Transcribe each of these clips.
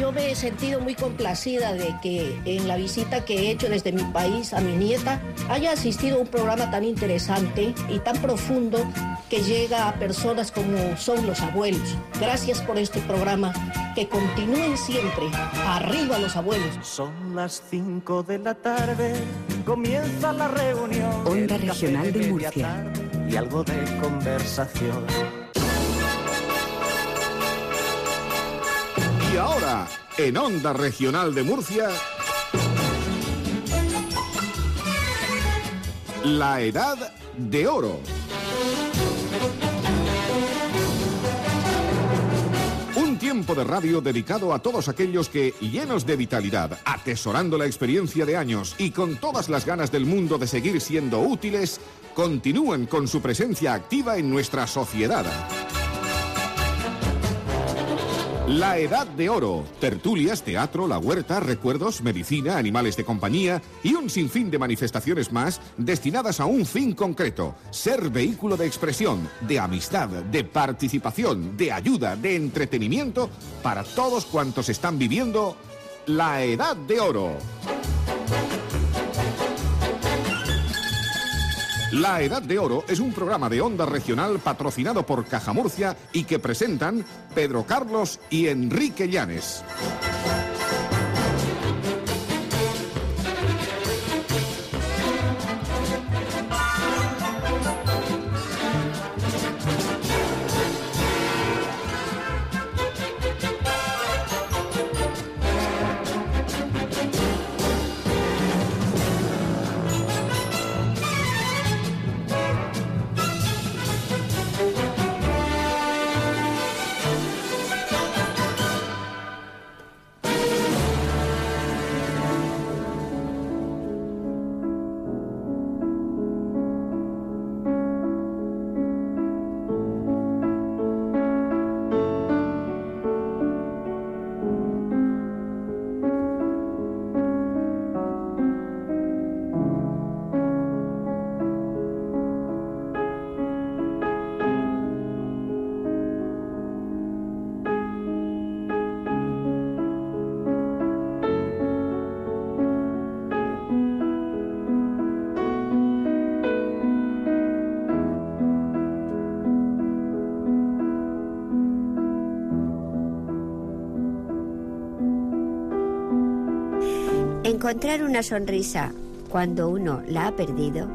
yo me he sentido muy complacida de que en la visita que he hecho desde mi país a mi nieta haya asistido a un programa tan interesante y tan profundo que llega a personas como son los abuelos. Gracias por este programa. Que continúen siempre. Arriba los abuelos. Son las 5 de la tarde, comienza la reunión. Onda Regional de Murcia. tarde Y algo de conversación. Y ahora, en Onda Regional de Murcia, la Edad de Oro. Un tiempo de radio dedicado a todos aquellos que, llenos de vitalidad, atesorando la experiencia de años y con todas las ganas del mundo de seguir siendo útiles, continúan con su presencia activa en nuestra sociedad. La Edad de Oro. Tertulias, teatro, la huerta, recuerdos, medicina, animales de compañía y un sinfín de manifestaciones más destinadas a un fin concreto. Ser vehículo de expresión, de amistad, de participación, de ayuda, de entretenimiento para todos cuantos están viviendo la Edad de Oro. La Edad de Oro es un programa de onda regional patrocinado por Caja Murcia y que presentan Pedro Carlos y Enrique Llanes. Encontrar una sonrisa cuando uno la ha perdido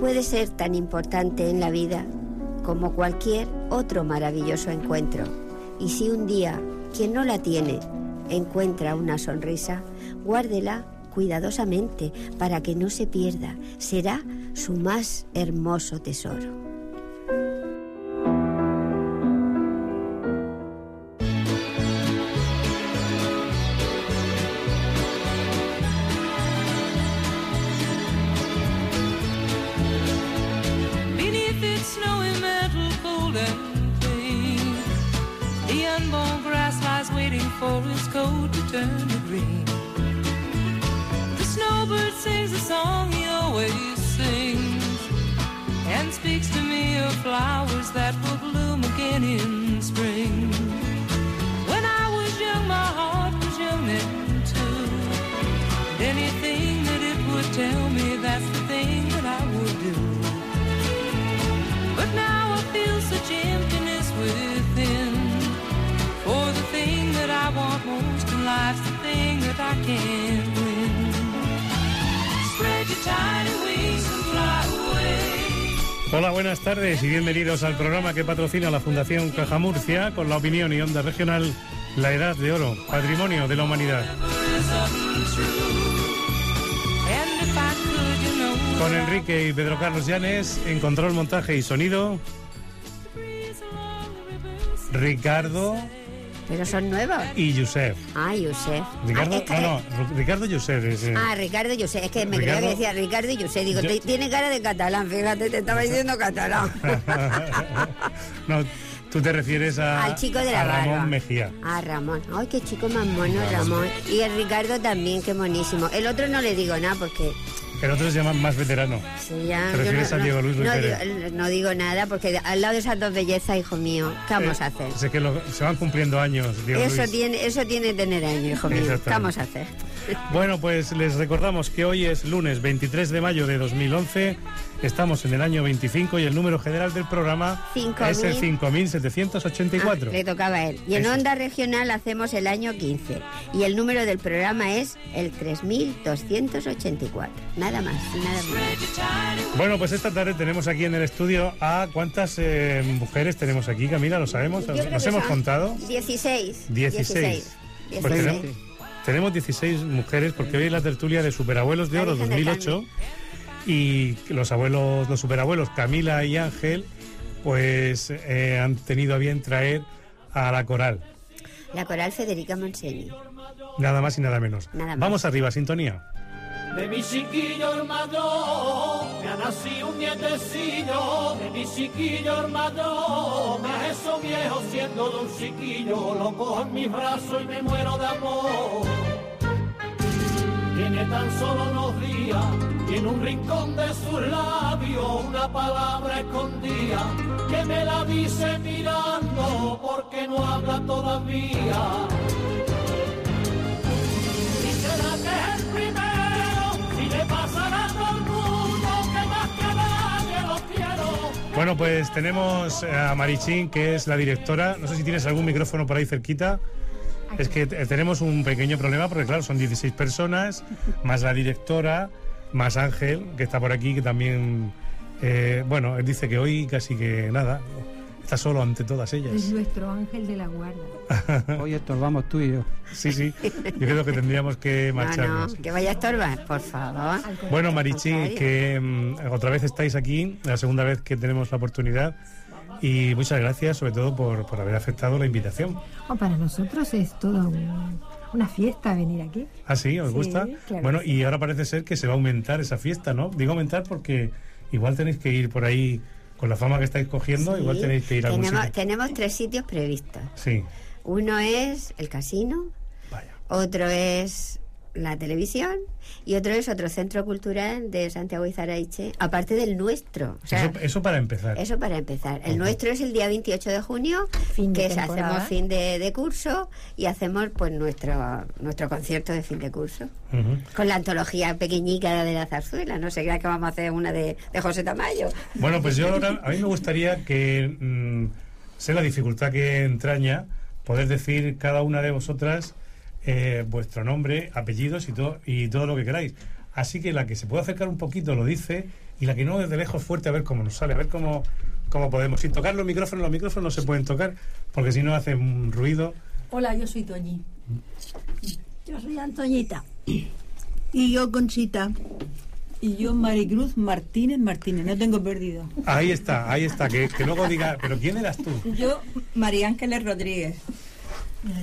puede ser tan importante en la vida como cualquier otro maravilloso encuentro. Y si un día quien no la tiene encuentra una sonrisa, guárdela cuidadosamente para que no se pierda. Será su más hermoso tesoro. Its snowy mantle, cold and clean, the unborn grass lies waiting for its coat to turn to green. The snowbird sings a song he always sings, and speaks to me of flowers that will bloom again in spring. When I was young, my heart was young then too. Anything that it would tell me, that's the thing that I want most in life's the thing that I can't win. Spread your tiny wings and fly away. Hola, buenas tardes y bienvenidos al programa que patrocina la Fundación Caja Murcia con la opinión y onda regional La Edad de Oro, Patrimonio de la Humanidad. Con Enrique y Pedro Carlos Llanes en control, montaje y sonido. Ricardo Pero son nuevos. y Josep. Ah, Josep. Ricardo, Ah, es que- no, Ricardo Josep. es, eh, Ah, Ricardo Josep. Es que me creía Ricardo- que decía Ricardo y Josep. Digo, Yo- tiene cara de catalán, fíjate, te estaba diciendo catalán. no, tú te refieres a, Al chico de la a Ramón barba. Mejía. Ah, Ramón. Ay, qué chico más mono, Ramón. Y el Ricardo también, qué monísimo. El otro no le digo nada porque El otro se llama más veterano. Sí, ya, ¿Te yo refieres a Diego Luis no, digo, no digo nada, porque al lado de esas dos bellezas, hijo mío, ¿qué vamos a hacer? Eh, sé que lo- se van cumpliendo años, Diego Eso Luis. tiene, eso tiene que tener años, hijo mío. ¿Qué vamos a hacer? Bueno, pues les recordamos que hoy es lunes 23 de mayo de 2011. Estamos en el año 25 y el número general del programa es el mil. 5784. Ah, le tocaba a él. Y en Eso. Onda Regional hacemos el año 15. Y el número del programa es el 3284. Nada más, nada más. Bueno, pues esta tarde tenemos aquí en el estudio a cuántas eh, mujeres tenemos aquí, Camila, ¿lo sabemos? ¿Nos hemos contado? 16. 16. Pues 16. Tenemos, tenemos 16 mujeres porque hoy es la tertulia de Superabuelos de Oro Virgen del 2008 y los abuelos, los superabuelos Camila y Ángel, pues eh, han tenido a bien traer a la coral, La coral Federica Monseni. nada más y nada menos. Nada más. Vamos arriba, sintonía. De mi chiquillo hermano, me ha nacido un nietecillo, de mi chiquillo hermano, me ha hecho viejo siendo de un chiquillo, lo cojo en mis brazos y me muero de amor. Tiene tan solo unos días, y en un rincón de sus labios una palabra escondida, que me la dice mirando, porque no habla todavía. Que Bueno, pues tenemos a Marichín, que es la directora. No sé si tienes algún micrófono por ahí cerquita. Es que eh, tenemos un pequeño problema porque, claro, son 16 personas, más la directora, más Ángel, que está por aquí, que también, eh, bueno, él dice que hoy casi que nada, está solo ante todas Es ellas. nuestro ángel de la guarda. Hoy estorbamos tú y yo. Sí, sí, yo creo que tendríamos que No, marcharnos. no, que vaya a estorbar, por favor. Bueno, Contrario. que mm, otra vez estáis aquí, la segunda vez que tenemos la oportunidad. Y muchas gracias, sobre todo, por, por haber aceptado la invitación. Oh, para nosotros es todo un- una fiesta venir aquí. ¿Ah, sí? ¿Os Sí, gusta? claro bueno, y ahora parece ser que se va a aumentar esa fiesta, ¿no? Digo aumentar porque igual tenéis que ir por ahí, con la fama que estáis cogiendo, igual tenéis que ir a algún tenemos, sitio. tenemos tres sitios previstos. Sí, Uno es el casino, vaya. otro es la televisión y otro es otro centro cultural de Santiago y Zaraiche, aparte del nuestro. O sea, eso, eso para empezar. Eso para empezar. El nuestro es el día 28 de junio, Fin de que es- hacemos fin de, de curso y hacemos pues nuestro nuestro concierto de fin de curso. Con la antología pequeñica de la zarzuela. No sé, crea que vamos a hacer una de, de José Tamayo. Bueno, pues yo ahora, a mí me gustaría que, mm, sé la dificultad que entraña, poder decir cada una de vosotras eh, vuestro nombre, apellidos y todo, y todo lo que queráis. Así que la que se puede acercar un poquito lo dice y la que no desde lejos fuerte a ver cómo nos sale, a ver cómo, cómo podemos. Sin tocar los micrófonos, los micrófonos no se pueden tocar porque si no hacen ruido. Hola, yo soy Toñi. Yo soy Antoñita. Y yo Conchita. Y yo Maricruz Martínez Martínez, no tengo perdido. Ahí está, ahí está, que, que luego diga, pero ¿quién eras tú? Yo María Ángeles Rodríguez.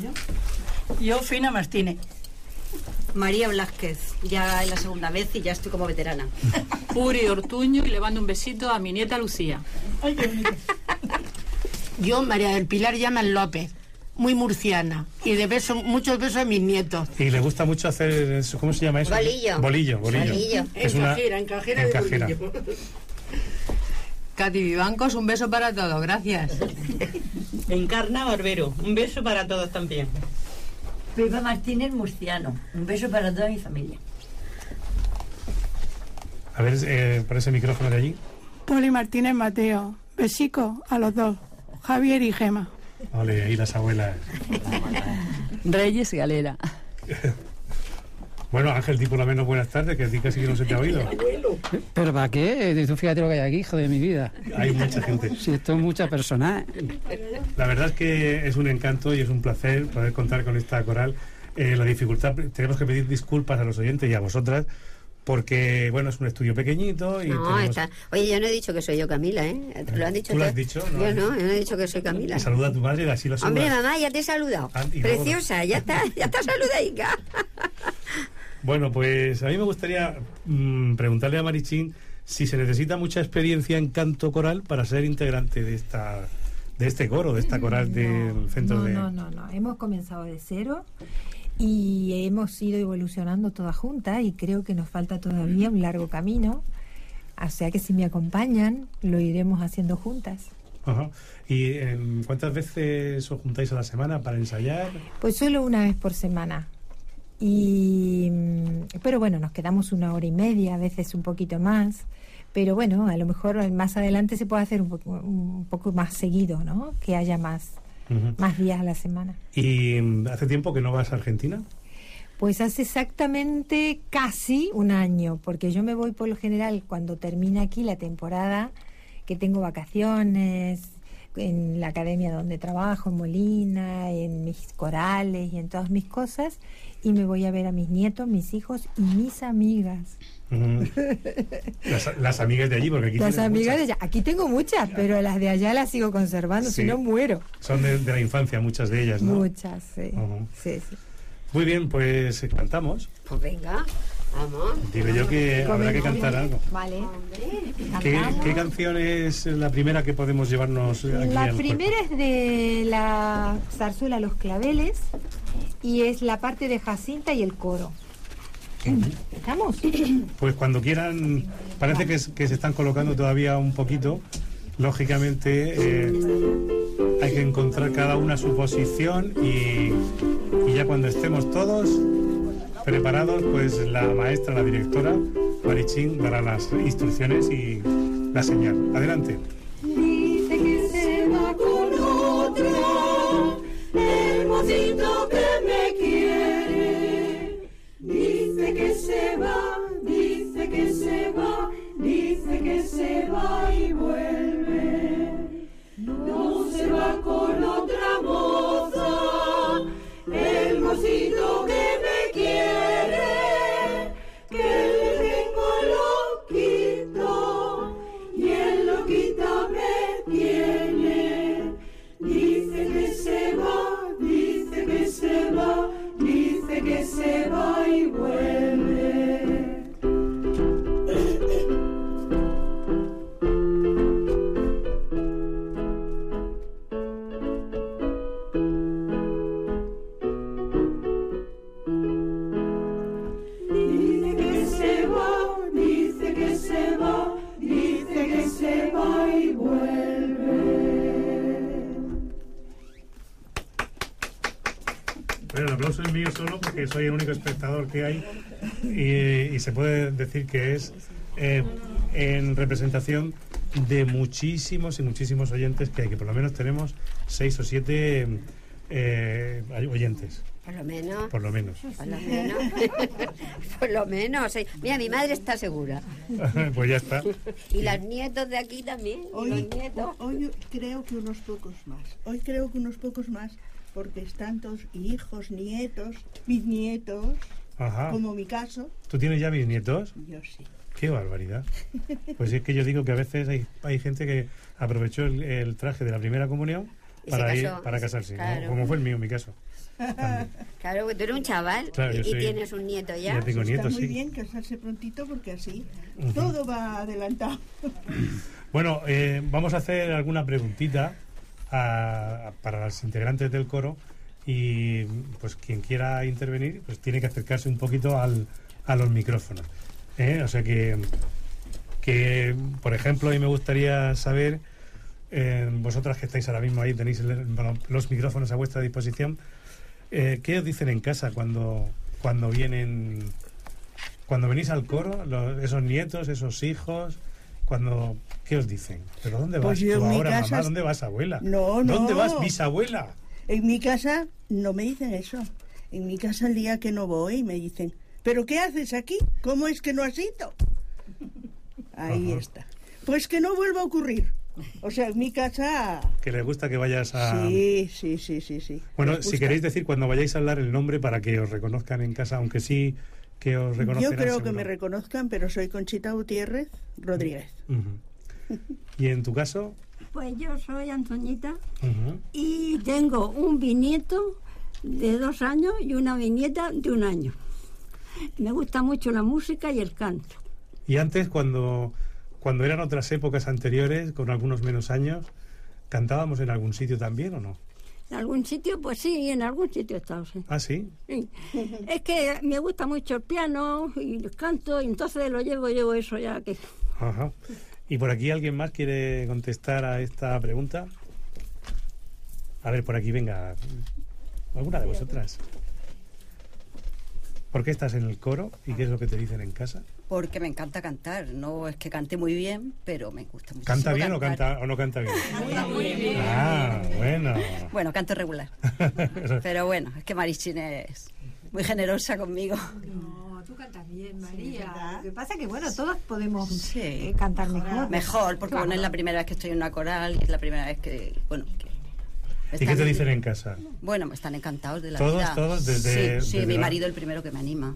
Yo, Fina Martínez. María Blázquez, ya es la segunda vez y ya estoy como veterana. Uri Ortuño y le mando un besito a mi nieta Lucía. Yo, María del Pilar Llaman López, muy murciana, y de beso, muchos besos a mis nietos. Y le gusta mucho hacer, eso, ¿cómo se llama eso? Bolillo. Bolillo, bolillo. Bolillo. Es En una- cajera, en cajera de cajera. bolillo. Katy Vivancos, un beso para todos, gracias. Encarna Barbero, un beso para todos también. Pepa Martínez Murciano. Un beso para toda mi familia. A ver, eh, por ese micrófono de allí. Poli Martínez Mateo. Besico a los dos. Javier y Gema. Ole, ahí las abuelas. Reyes Galera. Bueno, Ángel, di por lo menos buenas tardes, que a ti casi que no se te ha oído. ¿Pero para qué? Eh, Tú fíjate lo que hay aquí, hijo de mi vida. Hay mucha gente. Si esto es mucha persona. La verdad es que es un encanto y es un placer poder contar con esta coral. Eh, la dificultad, tenemos que pedir disculpas a los oyentes y a vosotras, porque, bueno, es un estudio pequeñito y No, tenemos- está. Oye, yo no he dicho que soy yo Camila, ¿eh? ¿Lo han dicho ¿Tú lo has dicho? No, yo no, yo no he dicho que soy Camila. Y saluda a tu madre y así lo Hombre, saludas. mamá, ya te he saludado. Ah, Preciosa, ya está, ya está saludaica. Bueno, pues a mí me gustaría mm, preguntarle a Marichín si se necesita mucha experiencia en canto coral para ser integrante de esta de este coro, de esta coral del centro no, de... no, no, no. Hemos comenzado de cero y hemos ido evolucionando todas juntas y creo que nos falta todavía un largo camino. O sea que si me acompañan, lo iremos haciendo juntas. Ajá. ¿Y em, cuántas veces os juntáis a la semana para ensayar? Pues solo una vez por semana. Y, mm, pero bueno, nos quedamos una hora y media, a veces un poquito más. Pero bueno, a lo mejor más adelante se puede hacer un poco, un poco más seguido, ¿no? Que haya más, más días a la semana. ¿Y mm, hace tiempo que no vas a Argentina? Pues hace exactamente casi un año, porque yo me voy por lo general cuando termina aquí la temporada, que tengo vacaciones en la academia donde trabajo, en Molina, en mis corales y en todas mis cosas, y me voy a ver a mis nietos, mis hijos y mis amigas. Ujú. las, las amigas de allí, porque aquí Las amigas muchas. de allá, aquí tengo muchas, pero las de allá las sigo conservando, Sí. si no muero. Son de, de la infancia, muchas de ellas, ¿no? Muchas, sí. Sí, sí. Muy bien, pues cantamos. Pues venga. Digo yo que habrá que cantar algo. Vale. ¿Qué, qué canción es la primera que podemos llevarnos aquí La al primera es de la zarzuela Los Claveles y es la parte de Jacinta y el coro. ¿Estamos? Pues cuando quieran, parece que, es- que se están colocando todavía un poquito. Lógicamente eh, hay que encontrar cada una su posición y, y ya cuando estemos todos preparados, pues la maestra, la directora, Marichín, dará las instrucciones y la señal. Adelante. Dice que se va con otra, el mocito que me quiere. Dice que se va, dice que se va, dice que se va y vuelve. No se va con otra moza, el que hay y, y se puede decir que es eh, en representación de muchísimos y muchísimos oyentes que hay, que por lo menos tenemos seis o siete eh, oyentes, Por lo menos. por lo menos. Por lo menos. por lo menos. sí. Mira, mi madre está segura. pues ya está. Y los nietos de aquí también. Hoy, los nietos. hoy creo que unos pocos más. Hoy creo que unos pocos más porque están todos hijos, nietos, bisnietos, Ajá. como mi caso. ¿Tú tienes ya bisnietos? Yo sí. Qué barbaridad. Pues es que yo digo que a veces hay, hay gente que aprovechó el, el traje de la primera comunión para, ir, casó. para casarse, ¿no? Claro. como fue el mío en mi caso. Claro, que tú eres un chaval Claro, y, soy- tienes un nieto ya. ya tengo Está nietos, muy sí. bien casarse prontito porque así todo va adelantado. Bueno, eh, vamos a hacer alguna preguntita a- para los integrantes del coro y pues quien quiera intervenir pues tiene que acercarse un poquito al, a los micrófonos. ¿eh? O sea que, que, por ejemplo, a mí me gustaría saber, eh, vosotras que estáis ahora mismo ahí, tenéis el- bueno, los micrófonos a vuestra disposición, eh, ¿qué os dicen en casa cuando, cuando vienen, cuando venís al coro, los- esos nietos, esos hijos? Cuando, ¿Qué os dicen? ¿Pero dónde vas Pues tú en mi ahora, mamá? ¿Dónde vas, abuela? No, no. ¿Dónde vas, bisabuela? En mi casa no me dicen eso. En mi casa el día que no voy me dicen, ¿pero qué haces aquí? ¿Cómo es que no has ido? Ahí Ajá. está. Pues que no vuelva a ocurrir. O sea, en mi casa... Que les gusta que vayas a... Sí, sí, sí, sí, sí. Bueno, si queréis decir cuando vayáis a hablar el nombre para que os reconozcan en casa, aunque sí que os reconozcan. Yo creo que me reconozcan, pero soy Conchita Gutiérrez Rodríguez. ¿Y en tu caso? Pues yo soy Antoñita y tengo un bisnieto de dos años y una bisnieta de un año. Me gusta mucho la música y el canto. Y antes, cuando, cuando eran otras épocas anteriores, con algunos menos años, ¿cantábamos en algún sitio también o no? En algún sitio, pues sí, en algún sitio he estado, sí. Ah, sí. Sí. Es que me gusta mucho el piano y el canto, y entonces lo llevo, llevo eso ya que... Ajá. ¿Y por aquí alguien más quiere contestar a esta pregunta? A ver, por aquí venga. ¿Alguna de vosotras? ¿Por qué estás en el coro y qué es lo que te dicen en casa? Porque me encanta cantar. No es que cante muy bien, pero me gusta mucho. ¿Canta bien o, canta, o no canta bien? Ah, bueno. Bueno, canto regular. pero bueno, es que Marichín es muy generosa conmigo. No, bien, María. Lo que pasa es que, bueno, todos podemos eh, cantar mejor. Mejor, porque Claro. bueno, es la primera vez que estoy en una coral y es la primera vez que, bueno, que ¿Y qué te dicen en casa? Bueno, me están encantados de la ¿Todos, vida. todos? Desde- sí, sí, desde mi la- marido el primero que me anima.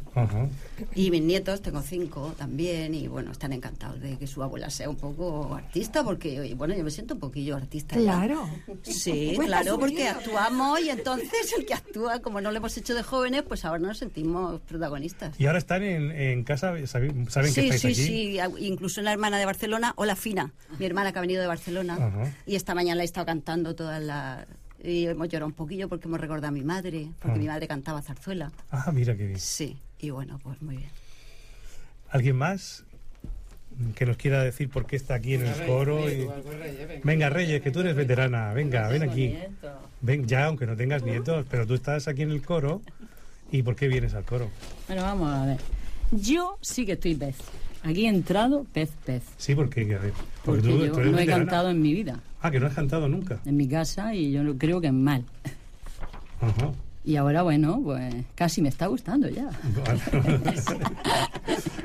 Y mis nietos, tengo cinco también, y bueno, están encantados de que su abuela sea un poco artista, porque, bueno, yo me siento un poquillo artista. ya. Claro. Sí, claro, porque actuamos y entonces el que actúa, como no lo hemos hecho de jóvenes, pues ahora nos sentimos protagonistas. ¿Y ahora están en, en casa? ¿Saben, saben que sí, estáis sí, aquí? sí, a- incluso la hermana de Barcelona, o la Fina, mi hermana que ha venido de Barcelona, y esta mañana he estado cantando toda la... Y hemos llorado un poquillo porque hemos recordado a mi madre, porque Ah. mi madre cantaba zarzuela. Ah, mira qué bien. Sí, y bueno, pues muy bien. ¿Alguien más que nos quiera decir por qué está aquí en el coro? y- Venga, Reyes, que tú eres veterana. Venga, ven aquí. Ven ya, aunque no tengas nietos, pero tú estás aquí en el coro. ¿Y por qué vienes al coro? Bueno, vamos a ver. Yo sí que estoy pez. Aquí he entrado pez, pez. Sí, porque, a ver, Porque tú- yo tú eres no he cantado en mi vida, Ah, que no has cantado nunca. en mi casa, y yo no- creo que es mal. Ajá. Y ahora, bueno, pues casi me está gustando ya.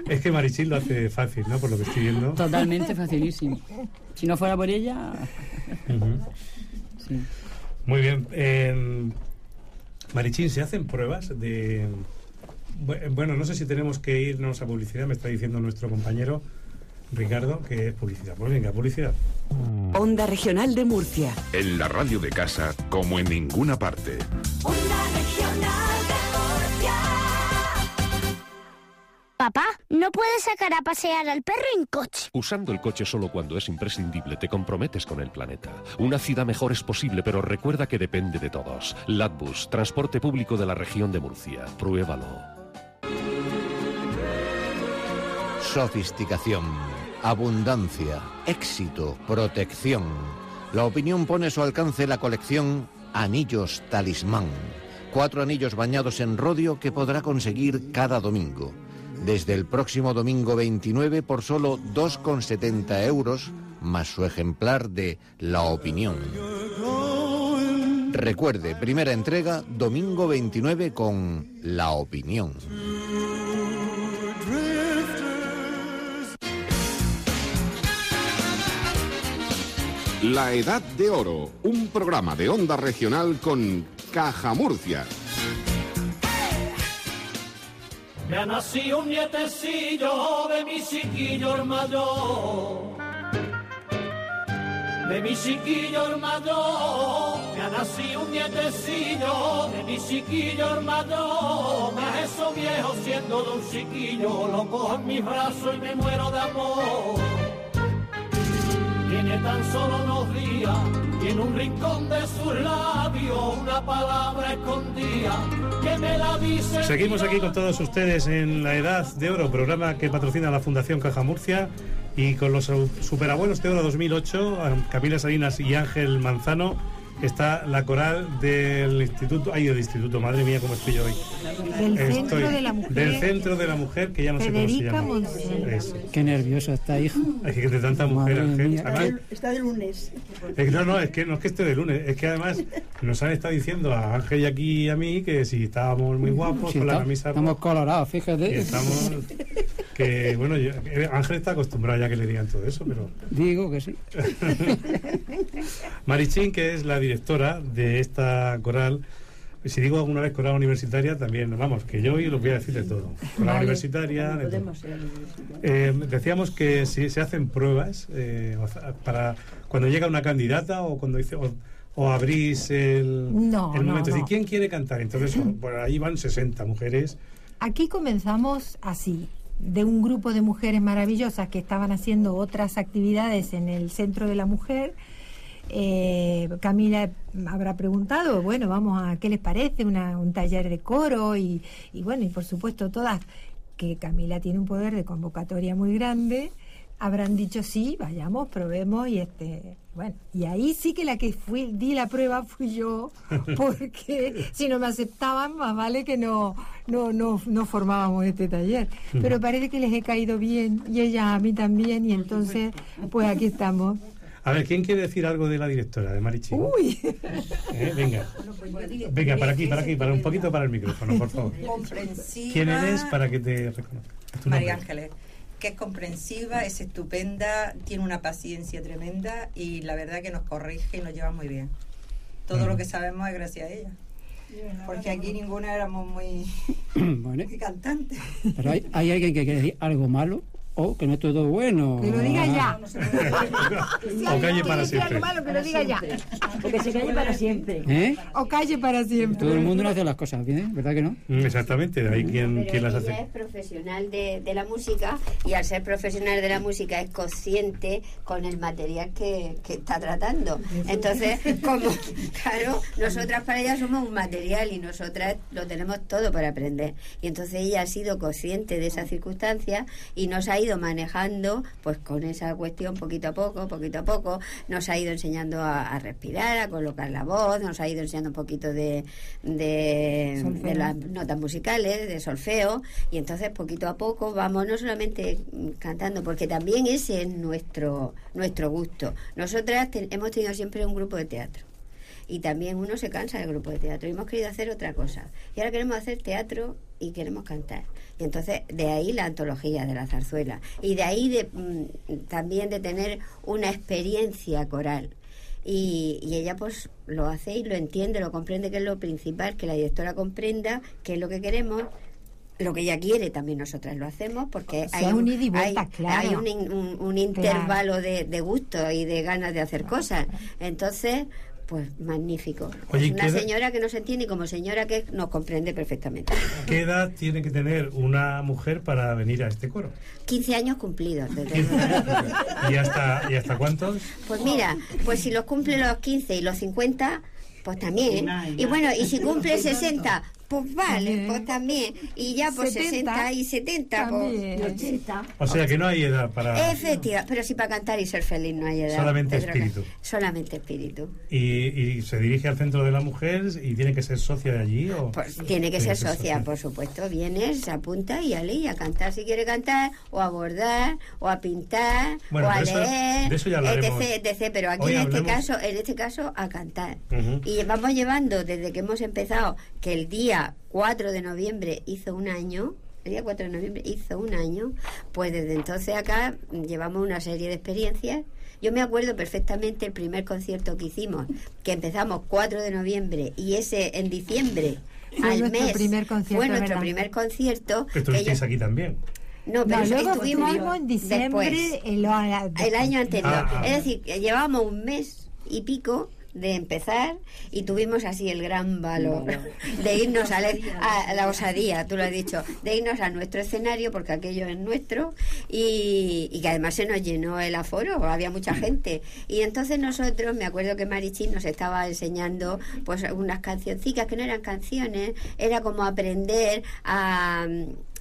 es que Marichil lo hace fácil, ¿no? Por lo que estoy viendo. Totalmente facilísimo. Si no fuera por ella, sí. Muy bien. Eh, Marichín, ¿se hacen pruebas de... bu- Bueno, no sé si tenemos que irnos a publicidad, me está diciendo nuestro compañero Ricardo, que es publicidad. Pues venga, publicidad. Onda Regional de Murcia. En la radio de casa, como en ninguna parte. Papá, ¿no puedes sacar a pasear al perro en coche? Usando el coche solo cuando es imprescindible te comprometes con el planeta. Una ciudad mejor es posible, pero recuerda que depende de todos. Latbus, transporte público de la región de Murcia. Pruébalo. Sofisticación, abundancia, éxito, protección. La opinión pone a su alcance la colección Anillos Talismán. Cuatro anillos bañados en rodio que podrá conseguir cada domingo. Desde el próximo domingo 29 por solo 2,70 euros, más su ejemplar de La Opinión. Recuerde, primera entrega, domingo 29 con La Opinión. La Edad de Oro, un programa de onda regional con Caja Murcia. Ha nacido un nietecillo de mi chiquillo el mayor. De mi chiquillo el mayor. Ha nacido un nietecillo de mi chiquillo el mayor. Más eso viejo siendo de un chiquillo. Lo cojo en mis brazos y me muero de amor. Tiene tan solo unos días y en un rincón de sus labios una palabra escondida que me la dice. Seguimos aquí con todos ustedes en La Edad de Oro, programa que patrocina la Fundación Caja Murcia y con los su- superabuelos de Oro 2008, a Camila Salinas y Ángel Manzano, está la coral del Instituto, ay, del Instituto, madre mía, cómo estoy yo hoy. Del Centro de la Mujer. Del Centro de la Mujer, que ya no sé cómo se Federica llama. Eso. Qué nervioso está, hijo. Es que de tanta mujer, Ángel. Además, Está de lunes. es que no, no, es que no es que esté de lunes, es que además nos han estado diciendo a Ángel y aquí y a mí que si estábamos muy guapos Sí, con la camisa estamos colorados, fíjate. y estamos que bueno, yo- eh, Ángel está acostumbrado ya que le digan todo eso, pero Digo que sí. Marichín, que es la directora de esta coral, si digo alguna vez coral universitaria, también, vamos, que yo hoy lo voy a decir de todo. Coral Vale. universitaria, de todo. Podemos ser universitarios. Eh, decíamos que si se hacen pruebas eh, para cuando llega una candidata o cuando dice o, o abrís el, No, el momento de no. decir quién quiere cantar. Entonces, por ahí van 60 mujeres. Aquí comenzamos así, de un grupo de mujeres maravillosas que estaban haciendo otras actividades en el Centro de la Mujer. Eh, Camila habrá preguntado, bueno, vamos a qué les parece una- un taller de coro y, y bueno, y por supuesto todas que Camila tiene un poder de convocatoria muy grande, habrán dicho sí, vayamos, probemos y este, bueno, y ahí sí que la que fui, di la prueba fui yo, porque si no me aceptaban, más vale que no, no, no, no formábamos este taller. Pero parece que les he caído bien y ella a mí también, y entonces, pues aquí estamos. A ver, ¿quién quiere decir algo de la directora, de Marichi? Uy. Eh, Venga, venga, para aquí, para aquí, para un poquito para el micrófono, por favor. ¿Quién eres para que te reconozca? María. Ángeles, que es comprensiva, es estupenda, tiene una paciencia tremenda y la verdad que nos corrige y nos lleva muy bien. Todo lo que sabemos es gracias a ella. Porque aquí ninguna éramos muy, Bueno, muy cantantes. pero hay, hay alguien que quiere decir algo malo o que no es todo bueno. Que lo diga ya. O calle para siempre. algo malo, que lo diga ya. Porque se calle para siempre. ¿Eh? O calle para siempre. Todo el mundo no hace las cosas bien, ¿verdad que no? Mm, Exactamente, hay quien, Pero quien las ella hace. es profesional de, de la música y al ser profesional de la música es consciente con el material que, que está tratando. Entonces, como, claro, nosotras para ella somos un material y nosotras lo tenemos todo para aprender. Y entonces ella ha sido consciente de esa circunstancia y nos ha ido manejando pues con esa cuestión poquito a poco, poquito a poco, nos ha ido enseñando a, a respirar, a colocar la voz, nos ha ido enseñando un poquito de, de, las notas musicales, de solfeo, y entonces poquito a poco vamos no solamente cantando, porque también ese es nuestro, nuestro gusto. Nosotras te- hemos tenido siempre un grupo de teatro. Y también uno se cansa del grupo de teatro. Y hemos querido hacer otra cosa. Y ahora queremos hacer teatro y queremos cantar. Y entonces de ahí la antología de la zarzuela. Y de ahí de, mm, también de tener una experiencia coral. Y, y ella pues lo hace y lo entiende, lo comprende, que es lo principal, que la directora comprenda qué es lo que queremos, lo que ella quiere también nosotras lo hacemos porque O sea, hay un ida y vuelta, hay- claro. hay un, in- un- un intervalo de, de gusto y de ganas de hacer cosas. Entonces, pues magnífico. Oye, es una ¿qué edad- señora que nos entiende y como señora que nos comprende perfectamente. ¿Qué edad tiene que tener una mujer para venir a este coro? 15 años cumplidos. desde. ¿Y hasta, y hasta cuántos? Pues mira, pues si los cumple los 15 y los 50, pues también. Y bueno, y si cumple 60, pues vale, pues también. Y ya por 70, 60 y 70, pues... 80. O sea que no hay edad para... Efectiva, pero si para cantar y ser feliz no hay edad. Solamente Pedro, espíritu. Solamente espíritu. Y, y se dirige al centro de la mujer y tiene que ser socia de allí o Pues tiene que ser socia, por supuesto. Vienes, se apunta y ale, y a cantar si quiere cantar, o a bordar, o a pintar, Bueno, o a eso- leer, de eso ya hablaremos. etc, etc. Pero aquí Hoy en este caso, en este caso, a cantar. Y vamos llevando desde que hemos empezado, que el día 4 de noviembre hizo un año, el día 4 de noviembre hizo un año, pues desde entonces acá llevamos una serie de experiencias. Yo me acuerdo perfectamente el primer concierto que hicimos, que empezamos 4 de noviembre y ese en diciembre Fue al nuestro mes primer concierto, fue nuestro ¿verdad? primer concierto. Que que estuvisteis aquí también. no, pero No, luego estuvimos en diciembre después, el, el año anterior. Ah, ah. Es decir, que llevábamos un mes y pico de empezar y tuvimos así el gran valor de irnos a, la osadía, tú lo has dicho, de irnos a nuestro escenario porque aquello es nuestro y, y que además se nos llenó el aforo, había mucha gente. Y entonces nosotros, me acuerdo que Marichín nos estaba enseñando pues unas cancioncicas que no eran canciones, era como aprender a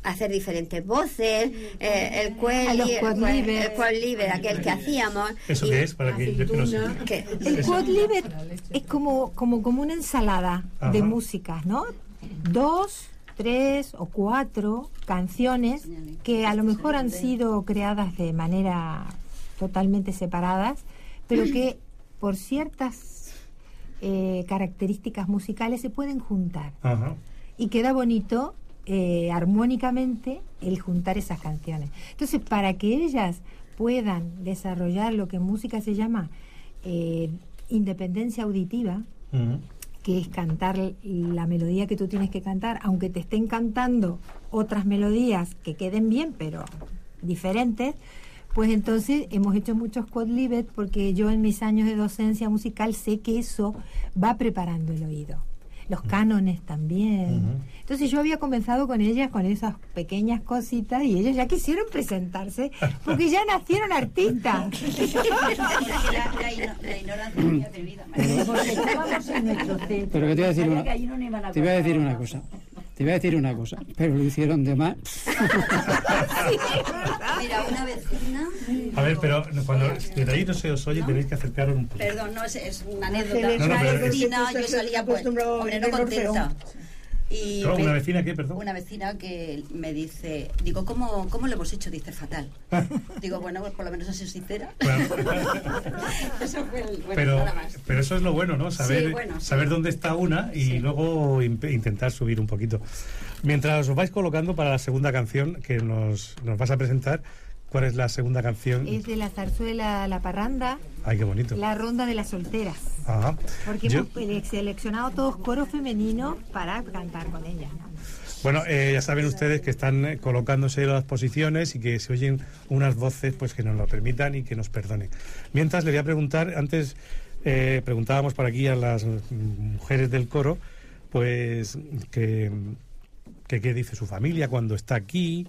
hacer diferentes voces, eh, el los el el aquel que hacíamos. ¿Eso y- qué es? Para que yo que no sé. que- El quadlibet es como, como, como una ensalada de músicas, ¿no? Dos, tres o cuatro canciones que a lo mejor han sido creadas de manera totalmente separadas, pero que por ciertas eh, características musicales se pueden juntar. Ajá. y queda bonito eh, armónicamente el juntar esas canciones. Entonces, para que ellas puedan desarrollar lo que en música se llama eh, independencia auditiva, que es cantar la melodía que tú tienes que cantar, aunque te estén cantando otras melodías que queden bien, pero diferentes, pues entonces hemos hecho muchos quadlibet porque yo en mis años de docencia musical sé que eso va preparando el oído. Los cánones también. Entonces yo había comenzado con ellas con esas pequeñas cositas y ellas ya quisieron presentarse porque ya nacieron artistas. la, ignorancia. Pero que te voy a decir una, que allí no nos iban a te voy a decir una cosa. Te voy a decir una cosa. Pero lo hicieron de más. Mira, una vecina. A ver, pero cuando de ahí no se os oye, tenéis que acercaros un poco. Perdón, no, es, es una anécdota. No, no, una vecina, yo salía pues, hombre, no contenta. Y No, ¿Una vecina qué, perdón? Una vecina que me dice, digo, ¿cómo, cómo lo hemos hecho? Dice, fatal. digo, bueno, pues por lo menos sido sincera. Eso fue el, bueno, pero, nada más. pero eso es lo bueno, ¿no? Saber, Sí, bueno, sí. saber dónde está una y luego intentar subir un poquito. Mientras os vais colocando para la segunda canción que nos, nos vas a presentar, ¿cuál es la segunda canción? Es de la zarzuela La Parranda, Ay, qué bonito. la ronda de las solteras. Ajá. Porque Yo- hemos ele- seleccionado todos coros femeninos para cantar con ellas. ¿no? Bueno, eh, ya saben ustedes que están eh, colocándose las posiciones y que se oyen unas voces pues que nos lo permitan y que nos perdonen. Mientras le voy a preguntar, antes eh, preguntábamos por aquí a las mujeres del coro, pues que qué dice su familia cuando está aquí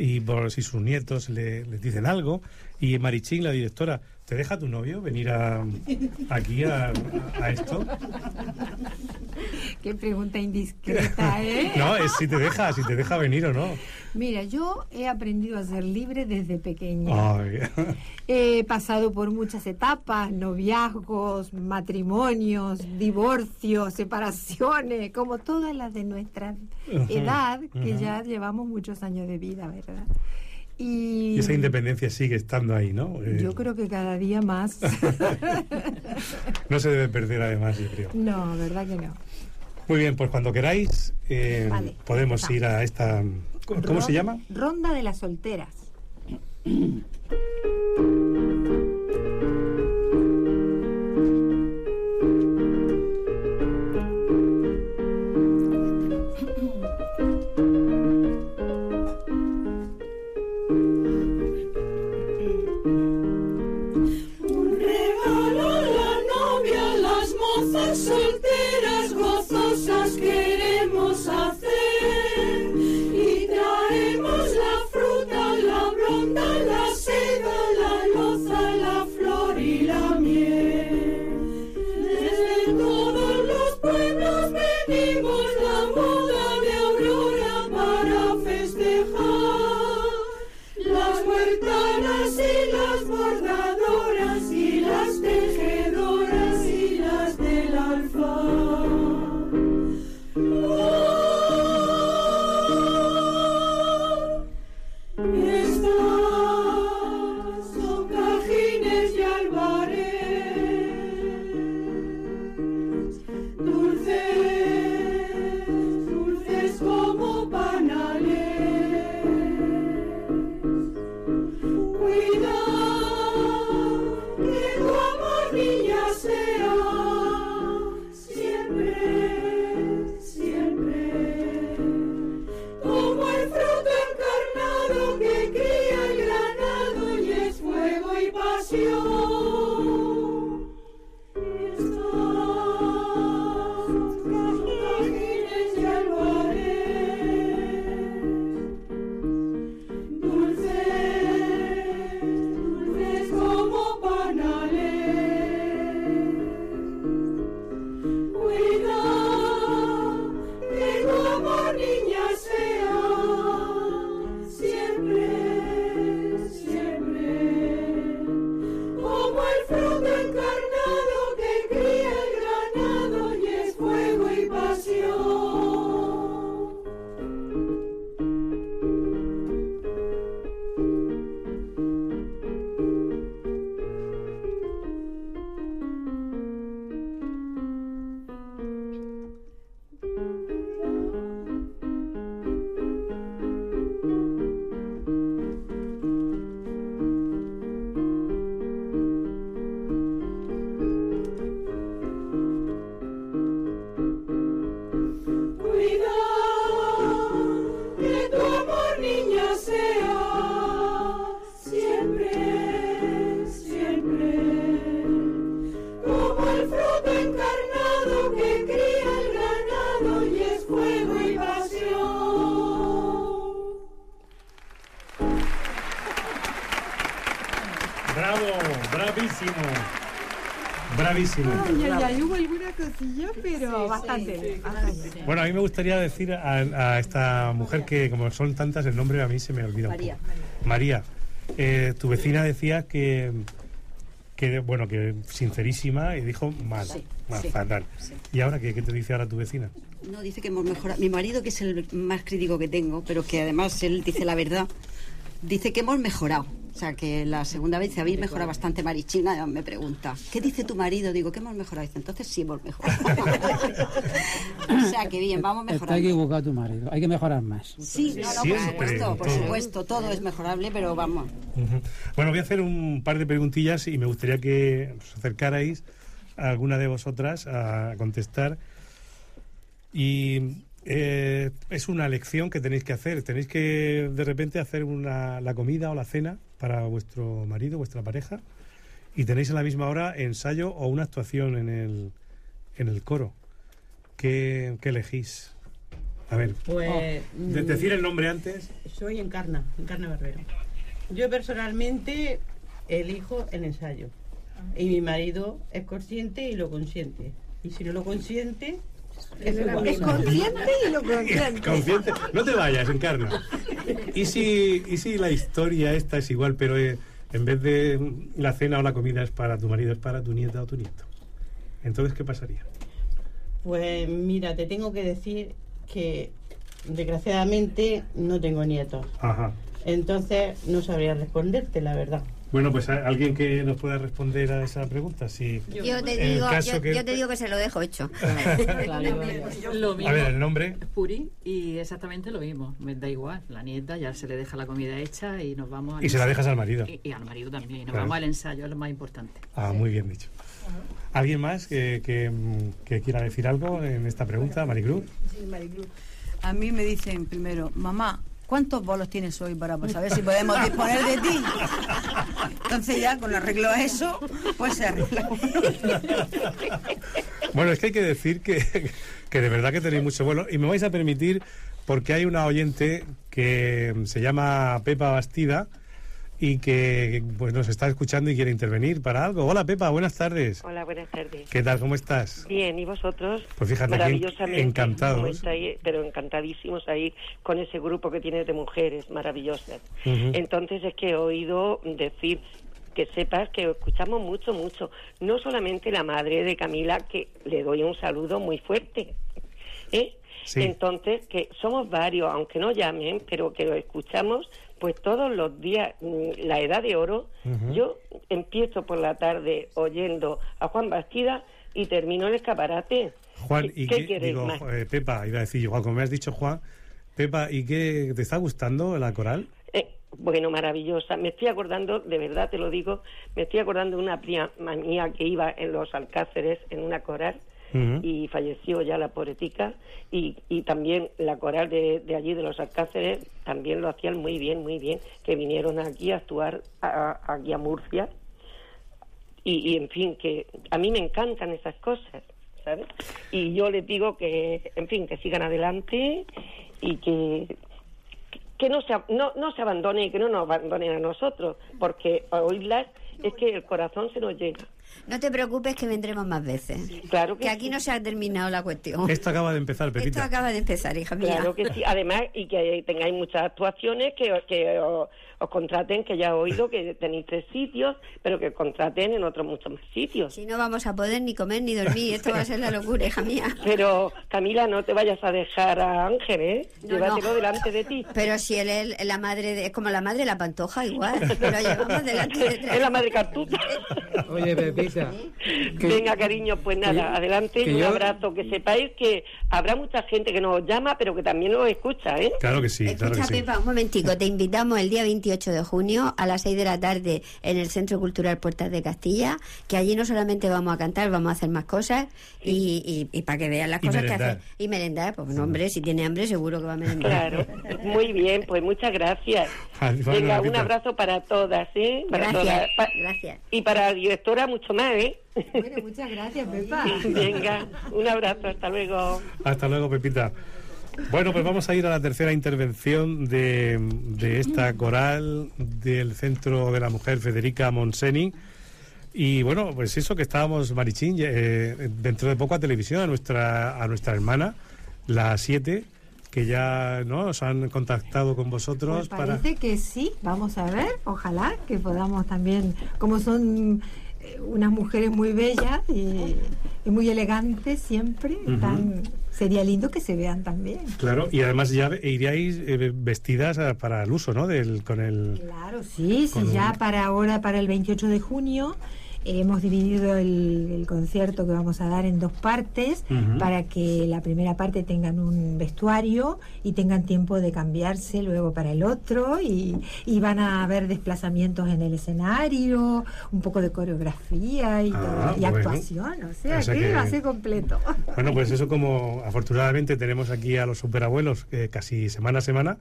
y por si sus nietos le, les dicen algo. Y Marichín, la directora, ¿te deja tu novio venir a, aquí a, a esto? Qué pregunta indiscreta, ¿eh? No, es si te deja, si te deja venir o no. Mira, yo he aprendido a ser libre desde pequeña. He pasado por muchas etapas, noviazgos, matrimonios, divorcios, separaciones, como todas las de nuestra edad, que ya llevamos muchos años de vida, ¿verdad? Y, Y esa independencia sigue estando ahí, ¿no? Eh, yo creo que cada día más. no se debe perder además, yo creo. no, ¿verdad que no? Muy bien, pues cuando queráis eh, Vale, podemos ir a esta... ¿Cómo se llama? Ronda de las solteras. gozosas queremos Bueno, a mí me gustaría decir a, a esta mujer que, como son tantas, el nombre a mí se me olvida. un María. poco. María, eh, tu vecina decía que, que, bueno, que sincerísima y dijo mal, Sí, mal, sí, fatal. sí. ¿Y ahora qué, qué te dice ahora tu vecina? No, dice que hemos mejorado. Mi marido, que es el más crítico que tengo, pero que además él dice la verdad, dice que hemos mejorado. O sea, que la segunda vez habéis mejorado bastante, Marichina. Me pregunta, ¿qué dice tu marido? Digo, que hemos mejorado. Dice, entonces sí hemos mejorado. o sea, que bien, vamos Está mejorando. equivocado tu marido. Hay que mejorar más. Sí, no, no, por supuesto, por todo. supuesto, todo es mejorable, pero vamos. Bueno, voy a hacer un par de preguntillas y me gustaría que os acercarais a alguna de vosotras a contestar. Y eh, es una lección que tenéis que hacer. Tenéis que de repente hacer una, la comida o la cena para vuestro marido, vuestra pareja, y tenéis a la misma hora ensayo o una actuación en el, en el coro. ¿Qué, qué elegís? A ver, Pues. de- mm, decir el nombre antes. Soy Encarna, Encarna Barbero. Yo personalmente elijo el ensayo. Y mi marido es consciente y lo consiente. Y si no lo consiente, es, consciente y lo consciente. Consciente. No te vayas, encarna. ¿Y si, ¿Y si la historia esta es igual, pero eh, en vez de la cena o la comida es para tu marido, es para tu nieta o tu nieto? Entonces, ¿qué pasaría? Pues mira, te tengo que decir que desgraciadamente no tengo nietos. Ajá. Entonces no sabría responderte, la verdad. Bueno, pues ¿hay alguien que nos pueda responder a esa pregunta. Si, Yo te en el digo, caso yo, que- yo te digo que se lo dejo hecho. Lo mismo. A ver, el nombre. Puri y exactamente lo mismo. Me da igual. La nieta ya se le deja la comida hecha y nos vamos al Y se la dejas al marido. Y, y al marido también. Y nos Claro. vamos al ensayo, es lo más importante. Ah, muy bien dicho. ¿Alguien más que, que, que quiera decir algo en esta pregunta, Maricruz? Sí, Maricruz. A mí me dicen primero, mamá, ¿cuántos bolos tienes hoy para pues, saber si podemos disponer de ti? Entonces ya con arreglo a eso, pues se arregla. Bueno, es que hay que decir que, que de verdad que tenéis mucho vuelo y me vais a permitir porque hay una oyente que se llama Pepa Bastida y que pues nos está escuchando y quiere intervenir para algo. Hola Pepa, buenas tardes. Hola, buenas tardes. ¿Qué tal? ¿Cómo estás? Bien, ¿y vosotros? Pues fíjate, Maravillosamente. encantados. Pero encantadísimos ahí con ese grupo que tienes de mujeres maravillosas. Entonces es que he oído decir que sepas que escuchamos mucho, mucho. No solamente la madre de Camila, que le doy un saludo muy fuerte. ¿eh? Sí. Entonces, que somos varios, aunque no llamen, pero que lo escuchamos pues todos los días. Mm, La edad de oro, yo empiezo por la tarde oyendo a Juan Bastida y termino el escaparate. Juan, ¿Qué, ¿y qué qué? Digo, más? eh, Pepa, iba a decir yo, Juan, como me has dicho Juan. Pepa, ¿y qué? ¿Te está gustando la coral? Eh, bueno, maravillosa. Me estoy acordando, de verdad te lo digo, me estoy acordando de una prima mía que iba en los Alcáceres en una coral Y falleció ya la pobretica y, y también la coral de, de allí de los Alcáceres también lo hacían muy bien, muy bien, que vinieron aquí a actuar a- aquí a Murcia y, y, en fin, que a mí me encantan esas cosas, ¿sabes? Y yo les digo que, en fin, que sigan adelante y que que no se, no, no se abandonen y que no nos abandonen a nosotros, porque oírlas es que el corazón se nos llega. No te preocupes que vendremos más veces. Claro que, aquí no se ha terminado la cuestión. Esto acaba de empezar, Esto Pepita. acaba de empezar, hija mía. Claro que sí. Además, y que tengáis muchas actuaciones, que, que os, os contraten, que ya he oído que tenéis tres sitios, pero que contraten en otros muchos más sitios. Si no vamos a poder ni comer ni dormir, esto va a ser la locura, hija mía. Pero, Camila, no te vayas a dejar a Ángel, ¿eh? No, Llévatelo no. delante de ti. Pero si él es la madre, de, es como la madre de la pantoja, igual. Lo llevamos delante de Es la madre cartuta. Oye, Que- Venga, cariño, pues nada, adelante y un yo- abrazo. Que sepáis que habrá mucha gente que nos llama, pero que también nos escucha, ¿eh? Claro que sí, claro que Escucha, sí. Pepa, un momentico. Te invitamos el día 28 de junio a las 6 de la tarde en el Centro Cultural Puertas de Castilla, que allí no solamente vamos a cantar, vamos a hacer más cosas y, y- y para que vean las Y cosas que hacen. Y merendar. Pues no, hombre, si tiene hambre seguro que va a merendar. Claro, muy bien, pues muchas gracias. Venga, un abrazo para todas, ¿eh? Para Gracias, todas. Pa- gracias. Y para la directora, mucho más, ¿eh? Bueno, muchas gracias, Pepa. Venga, un abrazo, hasta luego. Hasta luego, Pepita. Bueno, pues vamos a ir a la tercera intervención de, de esta coral del Centro de la Mujer Federica Monseni. Y bueno, pues eso que estábamos, Marichín, eh, dentro de poco a televisión, a nuestra, a nuestra hermana, la 7, que ya ¿no? os han contactado con vosotros Pues para... parece que sí, vamos a ver, ojalá que podamos también, como son unas mujeres muy bellas y, y muy elegantes siempre, tan- sería lindo que se vean también. Claro, y además ya iríais eh, vestidas ah, para el uso, ¿no? Del, con el... Claro, sí, sí, ya para ahora, para el 28 de junio, eh, hemos dividido el, el concierto que vamos a dar en dos partes para que la primera parte tengan un vestuario y tengan tiempo de cambiarse luego para el otro y, y van a haber desplazamientos en el escenario, un poco de coreografía y, todo, Ah, y bueno. actuación, o sea, O sea que, que- va a ser completo. Bueno, pues eso como afortunadamente tenemos aquí a los superabuelos que casi semana a semana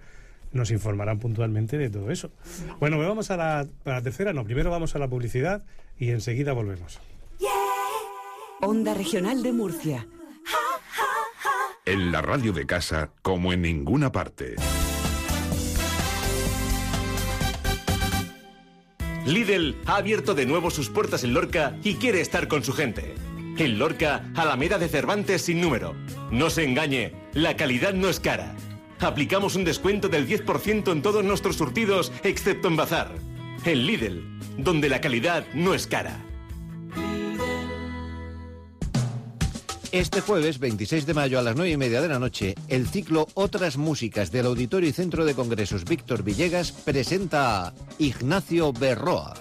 nos informarán puntualmente de todo eso. Bueno, pues vamos a la, a la tercera, no, primero vamos a la publicidad y enseguida volvemos. Onda Regional de Murcia. En la radio de casa, como en ninguna parte. Lidl ha abierto de nuevo sus puertas en Lorca y quiere estar con su gente. En Lorca, Alameda de Cervantes sin número. No se engañe, la calidad no es cara. Aplicamos un descuento del 10% en todos nuestros surtidos, excepto en Bazar. En Lidl, donde la calidad no es cara. Este jueves, 26 de mayo a las 9 y media de la noche, el ciclo Otras Músicas del Auditorio y Centro de Congresos Víctor Villegas presenta a Ignacio Berroa.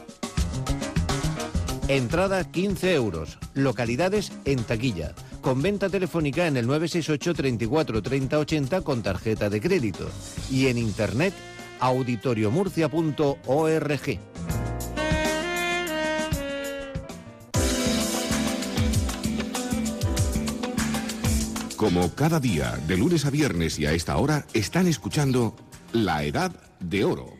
Entrada 15 euros. Localidades en taquilla. Con venta telefónica en el 968 34 30 80 con tarjeta de crédito. Y en internet auditoriomurcia.org. Como cada día, de lunes a viernes y a esta hora, están escuchando La Edad de Oro.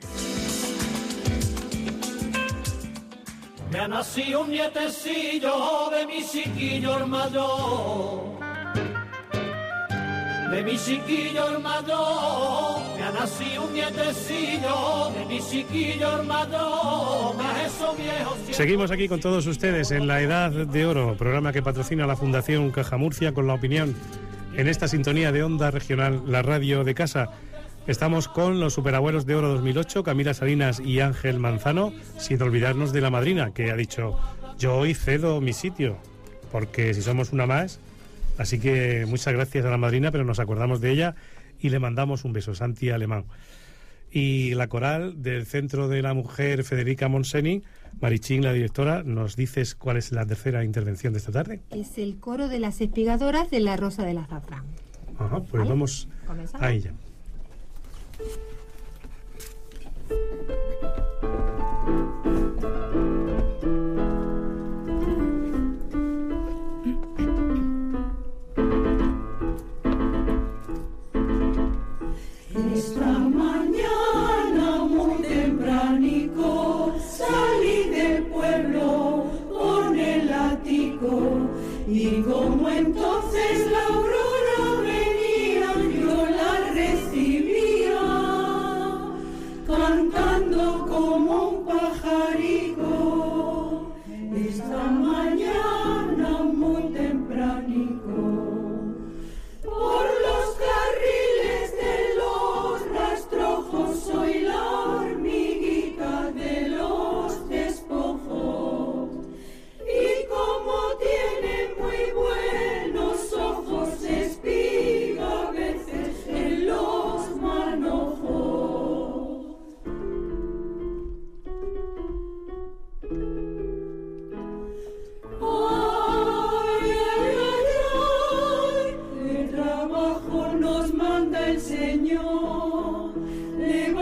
Me ha nacido un nietecillo de mi chiquillo el mayor. De mi chiquillo el mayor. Me ha nacido un nietecillo de mi chiquillo el mayor. Seguimos aquí con todos ustedes en La Edad de Oro, programa que patrocina la Fundación Caja Murcia con la opinión en esta sintonía de onda regional, la radio de casa. Estamos con los superabuelos de Oro 2008, Camila Salinas y Ángel Manzano, sin olvidarnos de la madrina, que ha dicho, yo hoy cedo mi sitio, porque si somos una más, así que muchas gracias a la madrina, pero nos acordamos de ella y le mandamos un beso, Santi Alemán. Y la coral del Centro de la Mujer Federica Monseni, Marichín, la directora, ¿nos dices cuál es la tercera intervención de esta tarde? Es el coro de las espigadoras de la Rosa del Azafrán. Ajá, pues ¿Vale? vamos ¿Comenzamos? a ella. Thank you.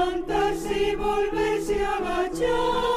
Levantarse y volverse a agachar.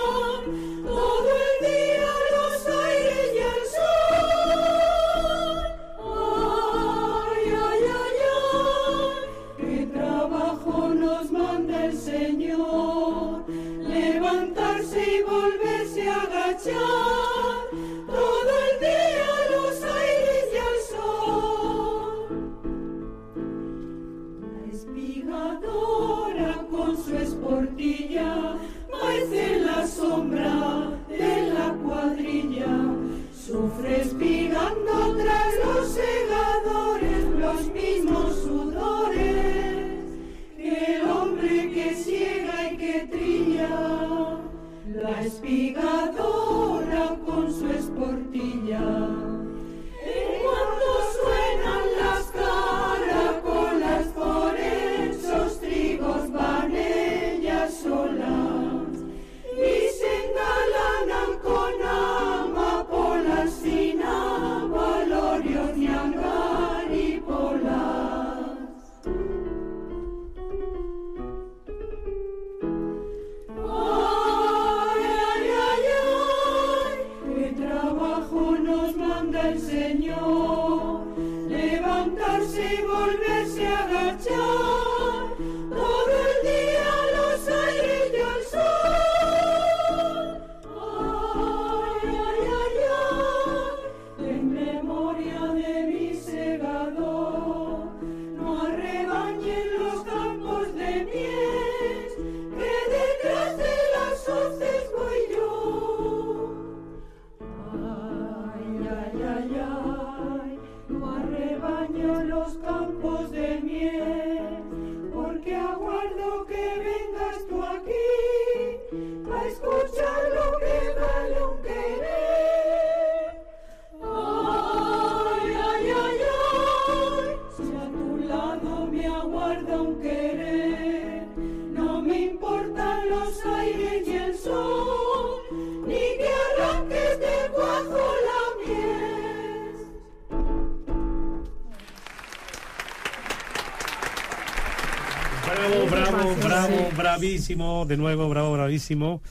Bravísimo, de nuevo, bravo, bravísimo.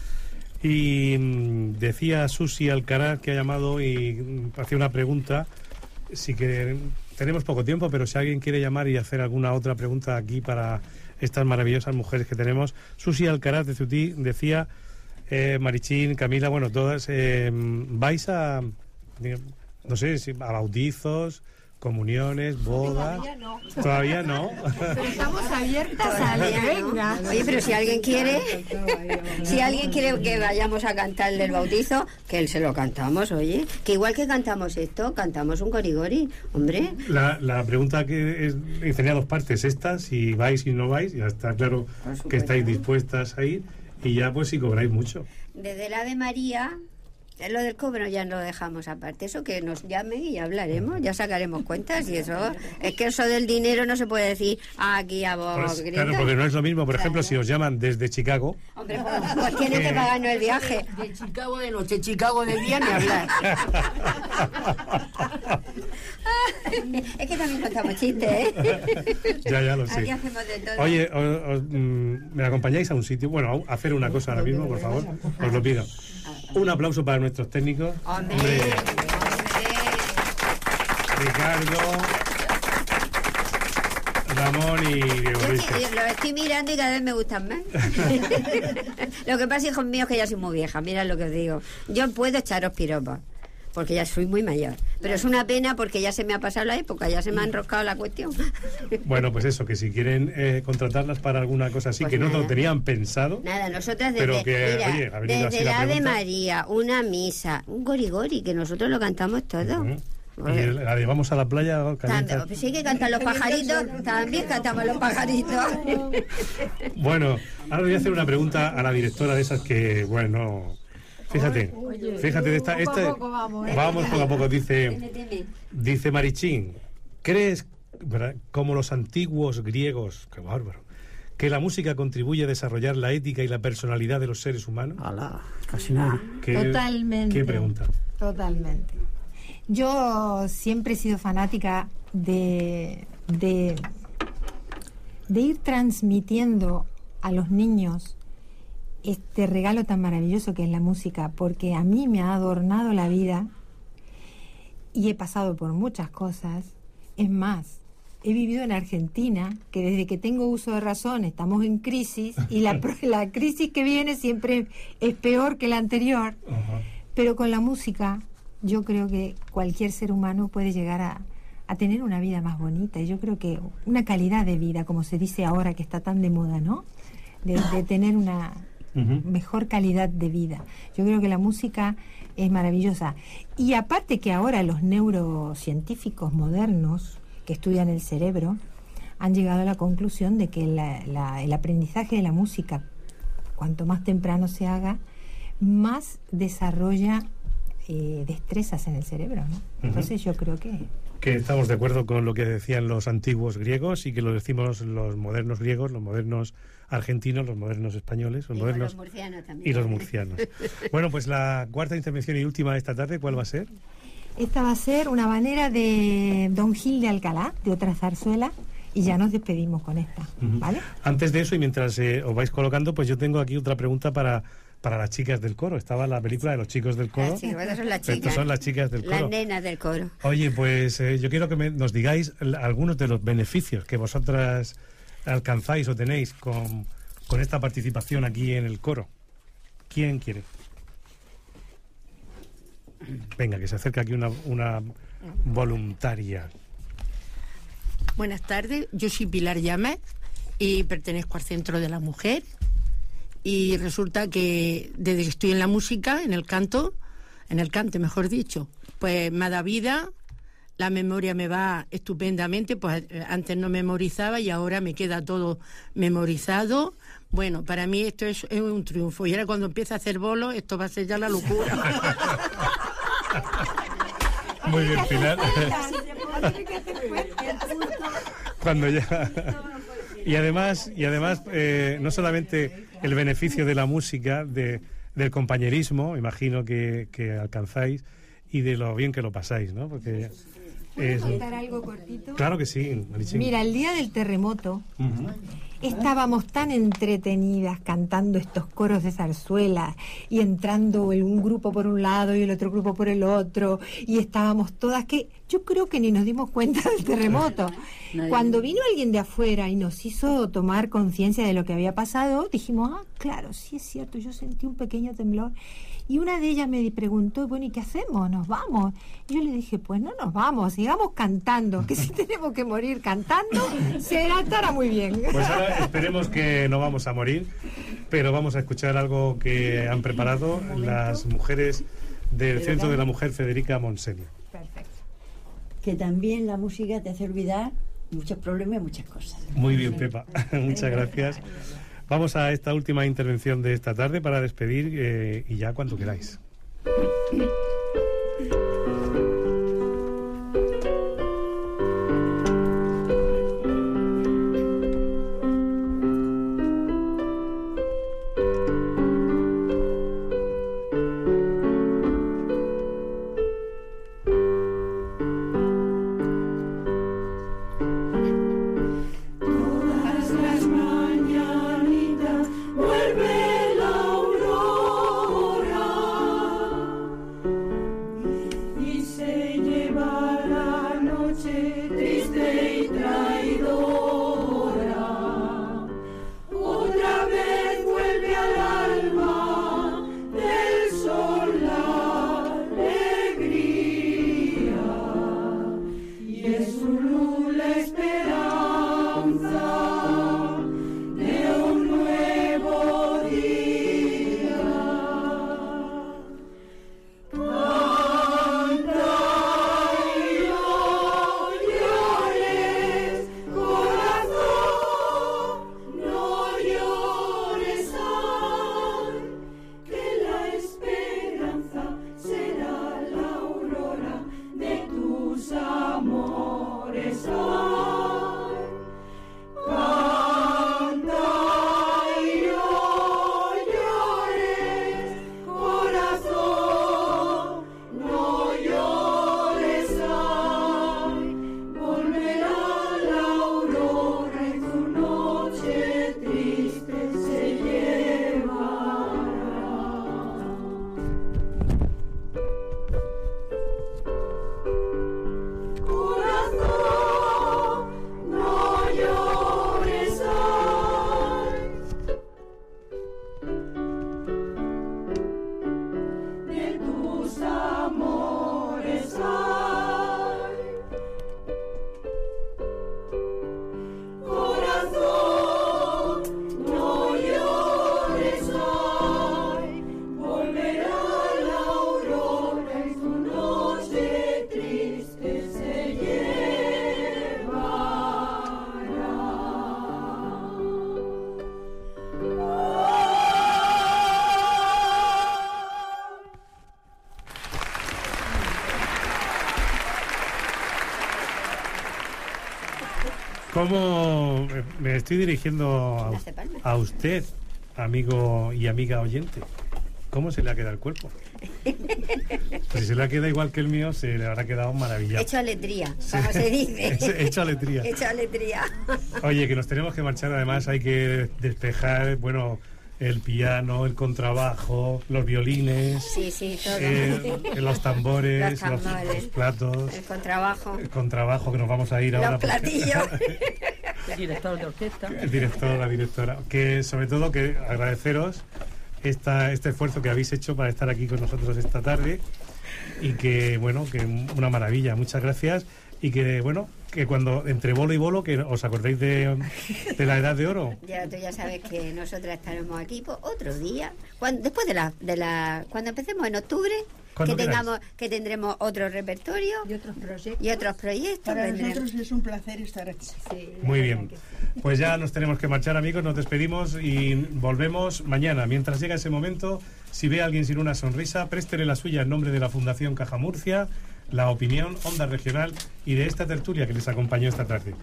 Y mm, decía Susi Alcaraz que ha llamado y mm, hacía una pregunta. Si que tenemos poco tiempo, pero si alguien quiere llamar y hacer alguna otra pregunta aquí para estas maravillosas mujeres que tenemos. Susi Alcaraz de Cutí decía, eh, Marichín, Camila, bueno, todas, eh, vais a, no sé, a bautizos, comuniones, bodas. Todavía no. Todavía no. Pero estamos abiertas a que venga. Oye, pero si alguien quiere, si alguien quiere que vayamos a cantar el del bautizo, que él se lo cantamos, oye. Que igual que cantamos esto, cantamos un corigori, hombre. La, la pregunta que es, tenía dos partes. Esta, si vais y no vais, ya está claro que estáis dispuestas a ir. Y ya, pues, si cobráis mucho. Desde el Ave María, lo del cobro ya lo dejamos aparte. Eso que nos llamen y hablaremos, ya sacaremos cuentas. Y eso, es que eso del dinero no se puede decir "Ah, aquí a vos, Pues, grita". claro, porque no es lo mismo. Por ejemplo, si os llaman desde Chicago, Hombre, pues, pues tienen que pagarnos el viaje. De Chicago de noche, Chicago de día, ni hablar. es que también contamos chistes, ¿eh? ya, ya lo sé. Aquí hacemos de todo. Oye, o- os, mm, ¿me acompañáis a un sitio? Bueno, a hacer una cosa ahora mismo, por favor. Os lo pido. Un aplauso para nuestros técnicos. Hombre, Ricardo, Ramón y Diego Yo sí, yo lo estoy mirando y cada vez me gustan más. lo que pasa, hijos míos, que ya soy muy vieja, mirad lo que os digo. Yo puedo echaros piropos, porque ya soy muy mayor. Pero es una pena porque ya se me ha pasado la época, ya se me ha enroscado la cuestión. Bueno, pues eso, que si quieren eh, contratarlas para alguna cosa así, Pues que no nada. lo tenían pensado. Nada, nosotras desde, Pero que, mira, oye, ha venido así desde la la pregunta. María, una misa, un gorigori, que nosotros lo cantamos todo. Y el- la de vamos a la playa, calienta. Tanto, pues sí que cantan los pajaritos, también cantamos los pajaritos. Bueno, ahora voy a hacer una pregunta a la directora de esas que, bueno, fíjate, fíjate de esta, Poco a esta poco vamos, ¿eh? vamos poco a poco, dice, dice Marichín, ¿crees, verdad, como los antiguos griegos, qué bárbaro, que la música contribuye a desarrollar la ética y la personalidad de los seres humanos? casi nada. ¿Qué, Totalmente. ¿Qué pregunta? Totalmente. Yo siempre he sido fanática de, de, de ir transmitiendo a los niños este regalo tan maravilloso que es la música, porque a mí me ha adornado la vida y he pasado por muchas cosas. Es más, he vivido en Argentina, que desde que tengo uso de razón estamos en crisis y la, la crisis que viene siempre es peor que la anterior. Pero con la música yo creo que cualquier ser humano puede llegar a, a tener una vida más bonita. Y yo creo que una calidad de vida, como se dice ahora que está tan de moda, ¿no? De, de tener una, mejor calidad de vida. Yo creo que la música es maravillosa. Y aparte que ahora los neurocientíficos modernos que estudian el cerebro han llegado a la conclusión de que la- la- el aprendizaje de la música, cuanto más temprano se haga, más desarrolla eh, destrezas en el cerebro. ¿no? Entonces yo creo que... Que estamos de acuerdo con lo que decían los antiguos griegos y que lo decimos los modernos griegos, los modernos argentinos, los modernos españoles, los Y modernos los murcianos también. y los murcianos. bueno, pues la cuarta intervención y última de esta tarde, ¿cuál va a ser? Esta va a ser una manera de Don Gil de Alcalá, de otra zarzuela, y ya nos despedimos con esta, ¿vale? Antes de eso y mientras eh, os vais colocando, pues yo tengo aquí otra pregunta para para las chicas del coro. Estaba la película de los chicos del coro. Las estas son las chicas. son las chicas del Las coro. nenas del coro. Oye, pues eh, yo quiero que me- nos digáis algunos de los beneficios que vosotras alcanzáis o tenéis con, con esta participación aquí en el coro. ¿Quién quiere? Venga, que se acerca aquí una, una voluntaria. Buenas tardes, yo soy Pilar Llamas y pertenezco al Centro de la Mujer y resulta que desde que estoy en la música, en el canto, en el cante mejor dicho, pues me da vida, la memoria me va estupendamente, pues eh, antes no memorizaba y ahora me queda todo memorizado. Bueno, para mí esto es, un triunfo y ahora cuando empiece a hacer bolos esto va a ser ya la locura. Muy bien, Pilar. Cuando ya. Y además, y además eh, no solamente el beneficio de la música, de, del compañerismo, imagino que, que alcanzáis, y de lo bien que lo pasáis, ¿no? Porque es- contar algo cortito? Claro que sí, Marichín. Mira, el día del terremoto estábamos tan entretenidas cantando estos coros de zarzuela y entrando el- un grupo por un lado y el otro grupo por el otro y estábamos todas que yo creo que ni nos dimos cuenta del terremoto. Nadie. Cuando vino alguien de afuera y nos hizo tomar conciencia de lo que había pasado, dijimos, ah, claro, sí es cierto, yo sentí un pequeño temblor. Y una de ellas me preguntó, bueno, ¿y qué hacemos? ¿Nos vamos? Y yo le dije, pues no nos vamos, sigamos cantando, que si tenemos que morir cantando, será, estará muy bien. Pues ahora esperemos que no vamos a morir, pero vamos a escuchar algo que han preparado las mujeres del Centro de la Mujer Federica Monselio. Que también la música te hace olvidar muchos problemas y muchas cosas. Muy bien, Pepa. Muchas gracias. Vamos a esta última intervención de esta tarde para despedir eh, y ya cuando queráis. ¿Cómo me- estoy dirigiendo a, usted, amigo y amiga oyente? ¿Cómo se le ha quedado el cuerpo? Pues si se le ha quedado igual que el mío, se le habrá quedado maravillado. Hecho aletría, como se dice. Hecho aletría. Hecho aletría. Oye, que nos tenemos que marchar, además hay que despejar, bueno, el piano, el contrabajo, los violines, Sí, sí, todo. eh, los tambores, Los los, tambores. los platos, El contrabajo. el contrabajo que nos vamos a ir ahora. Los porque- platillos. El director de orquesta. el director, la directora. Que sobre todo que agradeceros esta, este esfuerzo que habéis hecho para estar aquí con nosotros esta tarde y que, bueno, que una maravilla. Muchas gracias y que, bueno, que cuando entre bolo y bolo, que os acordéis de, de la edad de oro. Ya, tú ya sabes que nosotros estaremos aquí pues, otro día. Cuando, después de la, de la. Cuando empecemos en octubre. Que queráis. tengamos, que tendremos otro repertorio Y otros proyectos. y otros proyectos. Para vendremos. nosotros es un placer estar aquí. Muy bien. Pues ya nos tenemos que marchar, amigos. Nos despedimos y volvemos mañana. Mientras llega ese momento, si ve a alguien sin una sonrisa, préstele la suya en nombre de la Fundación Caja Murcia, la opinión Onda Regional y de esta tertulia que les acompañó esta tarde.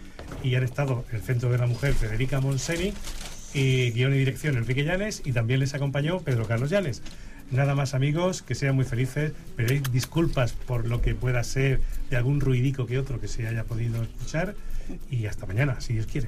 Y han estado el Centro de la Mujer Federica Monseni y guion y dirección Enrique Llanes y también les acompañó Pedro Carlos Llanes. Nada más amigos, que sean muy felices, pedid disculpas por lo que pueda ser de algún ruidico que otro que se haya podido escuchar y hasta mañana, si Dios quiere.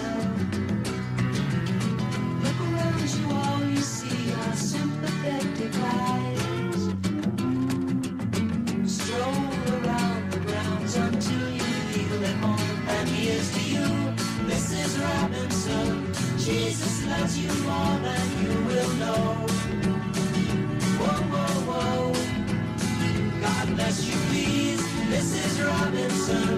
Jesus loves you more than you will know. Whoa, whoa, whoa. God bless you, please, Mrs. Robinson.